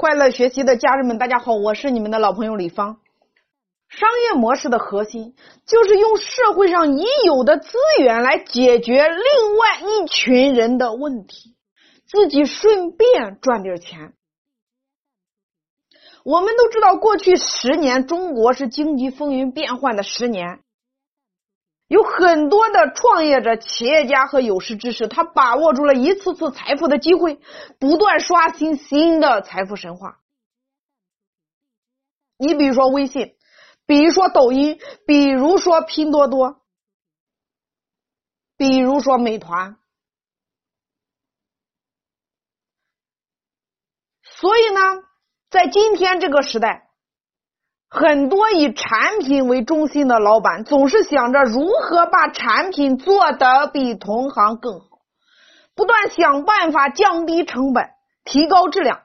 快乐学习的家人们，大家好，我是你们的老朋友李芳。商业模式的核心就是用社会上已有的资源来解决另外一群人的问题，自己顺便赚点钱。我们都知道，过去十年中国是经济风云变幻的十年，有很多的创业者、企业家和有识之士，他把握住了一次次财富的机会，不断刷新新的财富神话。你比如说微信，比如说抖音，比如说拼多多，比如说美团，所以呢。在今天这个时代，很多以产品为中心的老板总是想着如何把产品做得比同行更好，不断想办法降低成本、提高质量。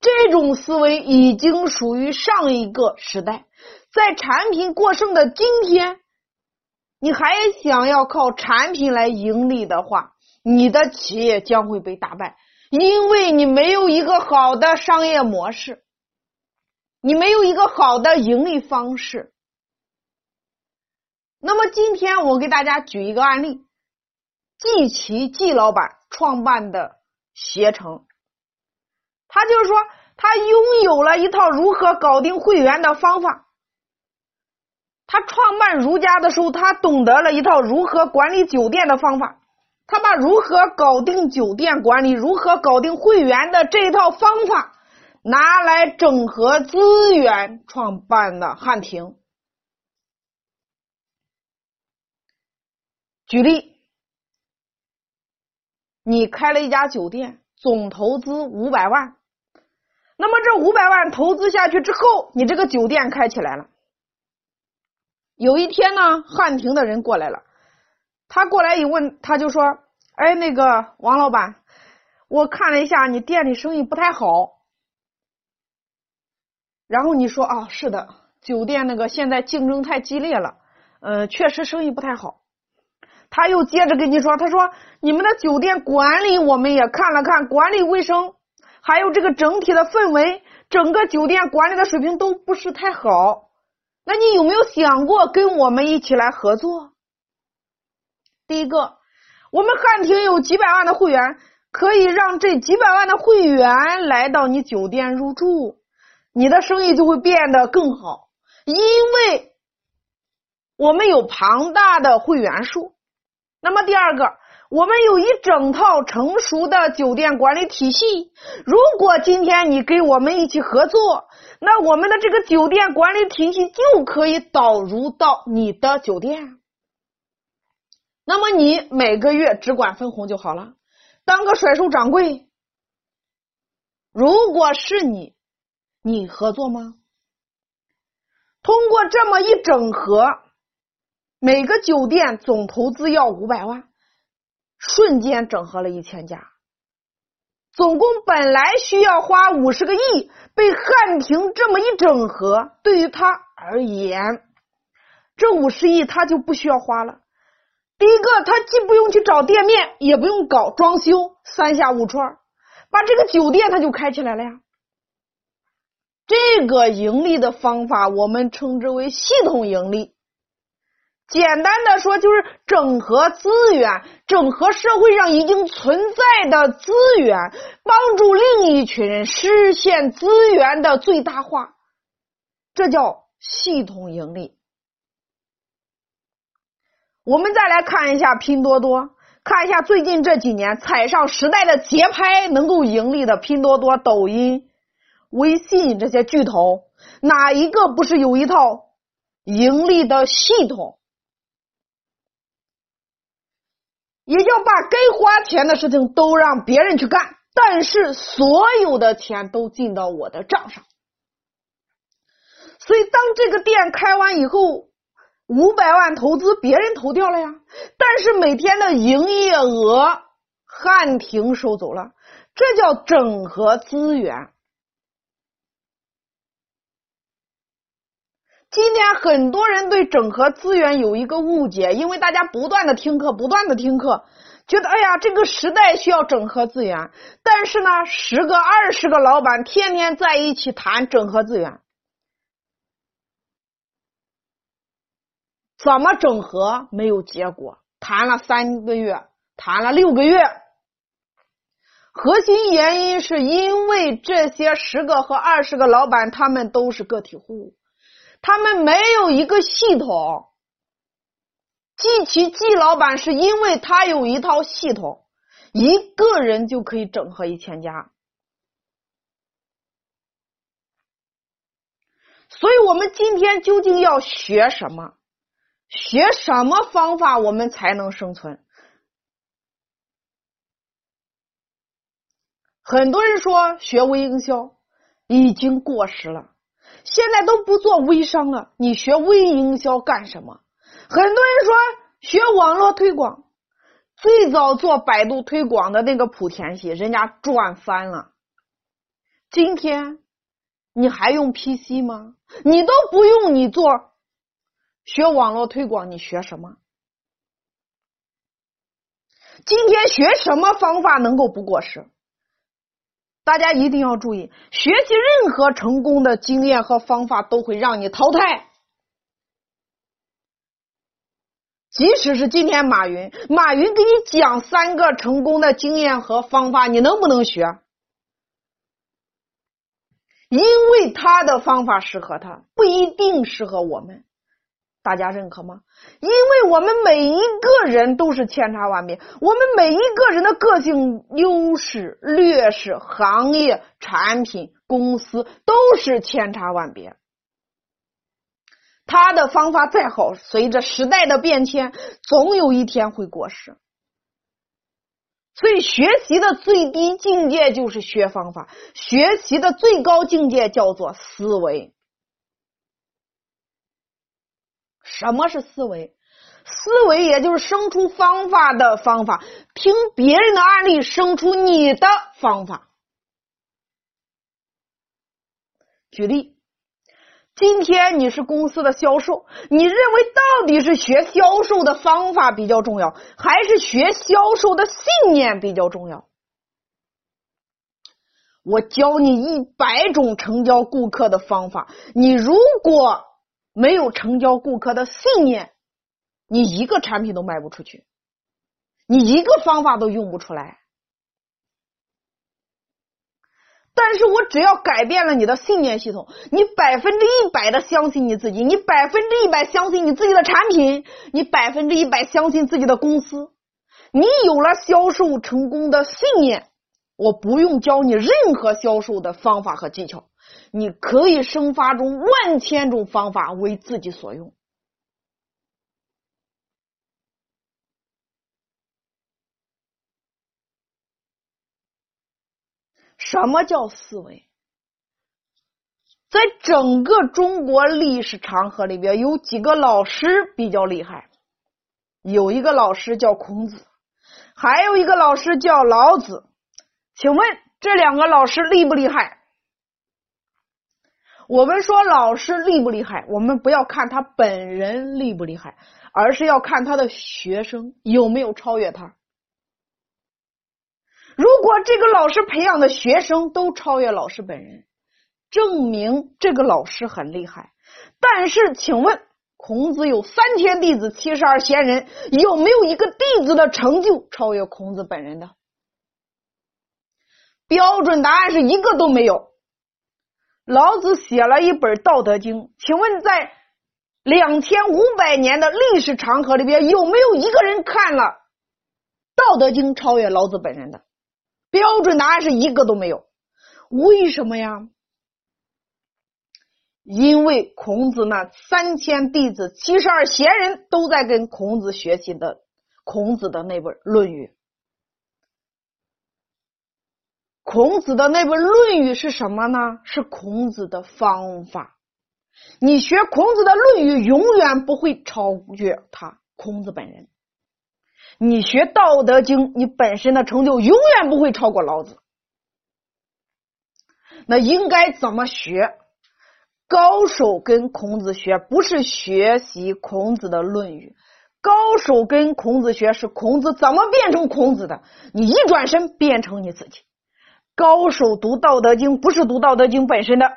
这种思维已经属于上一个时代。在产品过剩的今天，你还想要靠产品来盈利的话，你的企业将会被打败。因为你没有一个好的商业模式，你没有一个好的盈利方式。那么今天我给大家举一个案例：季琦季老板创办的携程，他就是说他拥有了一套如何搞定会员的方法。他创办如家的时候，他懂得了一套如何管理酒店的方法。他把如何搞定酒店管理、如何搞定会员的这一套方法拿来整合资源，创办的汉庭。举例，你开了一家酒店，总投资五百万，那么这五百万投资下去之后，你这个酒店开起来了。有一天呢，汉庭的人过来了。他过来一问，他就说：“哎，那个王老板，我看了一下你店里生意不太好。”然后你说：“啊，是的，酒店那个现在竞争太激烈了，呃，确实生意不太好。”他又接着跟你说：“他说你们的酒店管理我们也看了看，管理卫生，还有这个整体的氛围，整个酒店管理的水平都不是太好。那你有没有想过跟我们一起来合作？”第一个，我们汉庭有几百万的会员，可以让这几百万的会员来到你酒店入住，你的生意就会变得更好，因为我们有庞大的会员数。那么第二个，我们有一整套成熟的酒店管理体系。如果今天你跟我们一起合作，那我们的这个酒店管理体系就可以导入到你的酒店。那么你每个月只管分红就好了，当个甩手掌柜。如果是你，你合作吗？通过这么一整合，每个酒店总投资要五百万，瞬间整合了一千家，总共本来需要花五十个亿，被汉庭这么一整合，对于他而言，这五十亿他就不需要花了。第一个，他既不用去找店面，也不用搞装修，三下五除二，把这个酒店他就开起来了呀。这个盈利的方法，我们称之为系统盈利。简单的说，就是整合资源，整合社会上已经存在的资源，帮助另一群人实现资源的最大化，这叫系统盈利。我们再来看一下拼多多，看一下最近这几年踩上时代的节拍能够盈利的拼多多、抖音、微信这些巨头，哪一个不是有一套盈利的系统？也要把该花钱的事情都让别人去干，但是所有的钱都进到我的账上。所以，当这个店开完以后。五百万投资别人投掉了呀，但是每天的营业额汉庭收走了，这叫整合资源。今天很多人对整合资源有一个误解，因为大家不断的听课，不断的听课，觉得哎呀，这个时代需要整合资源，但是呢，十个二十个老板天天在一起谈整合资源，怎么整合没有结果？谈了三个月，谈了六个月，核心原因是因为这些十个和二十个老板他们都是个体户，他们没有一个系统。季琦季老板是因为他有一套系统，一个人就可以整合一千家，所以我们今天究竟要学什么？学什么方法我们才能生存？很多人说学微营销已经过时了，现在都不做微商了，你学微营销干什么？很多人说学网络推广，最早做百度推广的那个莆田系，人家赚翻了。今天你还用 PC 吗？你都不用，你做学网络推广，你学什么？今天学什么方法能够不过时？大家一定要注意，学习任何成功的经验和方法都会让你淘汰。即使是今天马云，马云给你讲三个成功的经验和方法，你能不能学？因为他的方法适合他，不一定适合我们。大家认可吗？因为我们每一个人都是千差万别，我们每一个人的个性、优势、劣势、行业、产品、公司都是千差万别。他的方法再好，随着时代的变迁，总有一天会过时。所以，学习的最低境界就是学方法，学习的最高境界叫做思维。什么是思维？思维也就是生出方法的方法，听别人的案例，生出你的方法。举例。今天你是公司的销售，你认为到底是学销售的方法比较重要，还是学销售的信念比较重要？我教你一百种成交顾客的方法，你如果没有成交顾客的信念，你一个产品都卖不出去，你一个方法都用不出来。但是我只要改变了你的信念系统，你百分之一百的相信你自己，你百分之一百相信你自己的产品，你百分之一百相信自己的公司，你有了销售成功的信念，我不用教你任何销售的方法和技巧，你可以生发出万千种方法为自己所用。什么叫思维？在整个中国历史长河里边，有几个老师比较厉害。有一个老师叫孔子，还有一个老师叫老子。请问这两个老师厉不厉害？我们说老师厉不厉害？我们不要看他本人厉不厉害，而是要看他的学生有没有超越他。如果这个老师培养的学生都超越老师本人，证明这个老师很厉害。但是，请问孔子有三千弟子，七十二贤人，有没有一个弟子的成就超越孔子本人的？标准答案是一个都没有。老子写了一本《道德经》，请问在两千五百年的历史长河里边，有没有一个人看了《道德经》超越老子本人的？标准答案是一个都没有，为什么呀？因为孔子那三千弟子、七十二贤人都在跟孔子学习的孔子的那本《论语》。孔子的那本《论语》是什么呢？是孔子的方法。你学孔子的《论语》，永远不会超越他孔子本人。你学《道德经》，你本身的成就永远不会超过老子。那应该怎么学？高手跟孔子学，不是学习孔子的《论语》，高手跟孔子学是孔子怎么变成孔子的？你一转身变成你自己。高手读《道德经》不是读《道德经》本身的，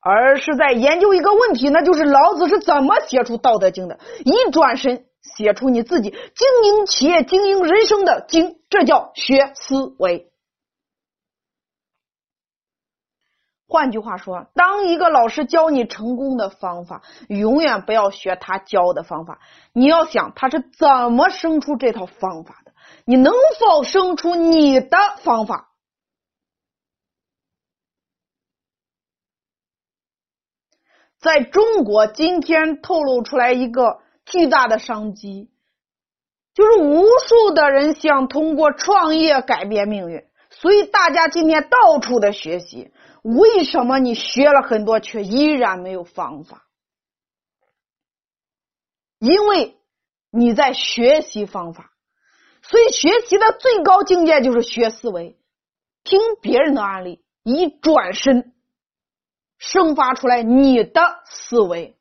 而是在研究一个问题，那就是老子是怎么写出《道德经》的。一转身写出你自己经营企业、经营人生的经，这叫学思维。换句话说，当一个老师教你成功的方法，永远不要学他教的方法。你要想他是怎么生出这套方法的，你能否生出你的方法？在中国，今天透露出来一个巨大的商机，就是无数的人想通过创业改变命运，所以大家今天到处的学习。为什么你学了很多，却依然没有方法？因为你在学习方法，所以学习的最高境界就是学思维，听别人的案例，一转身生发出来你的思维。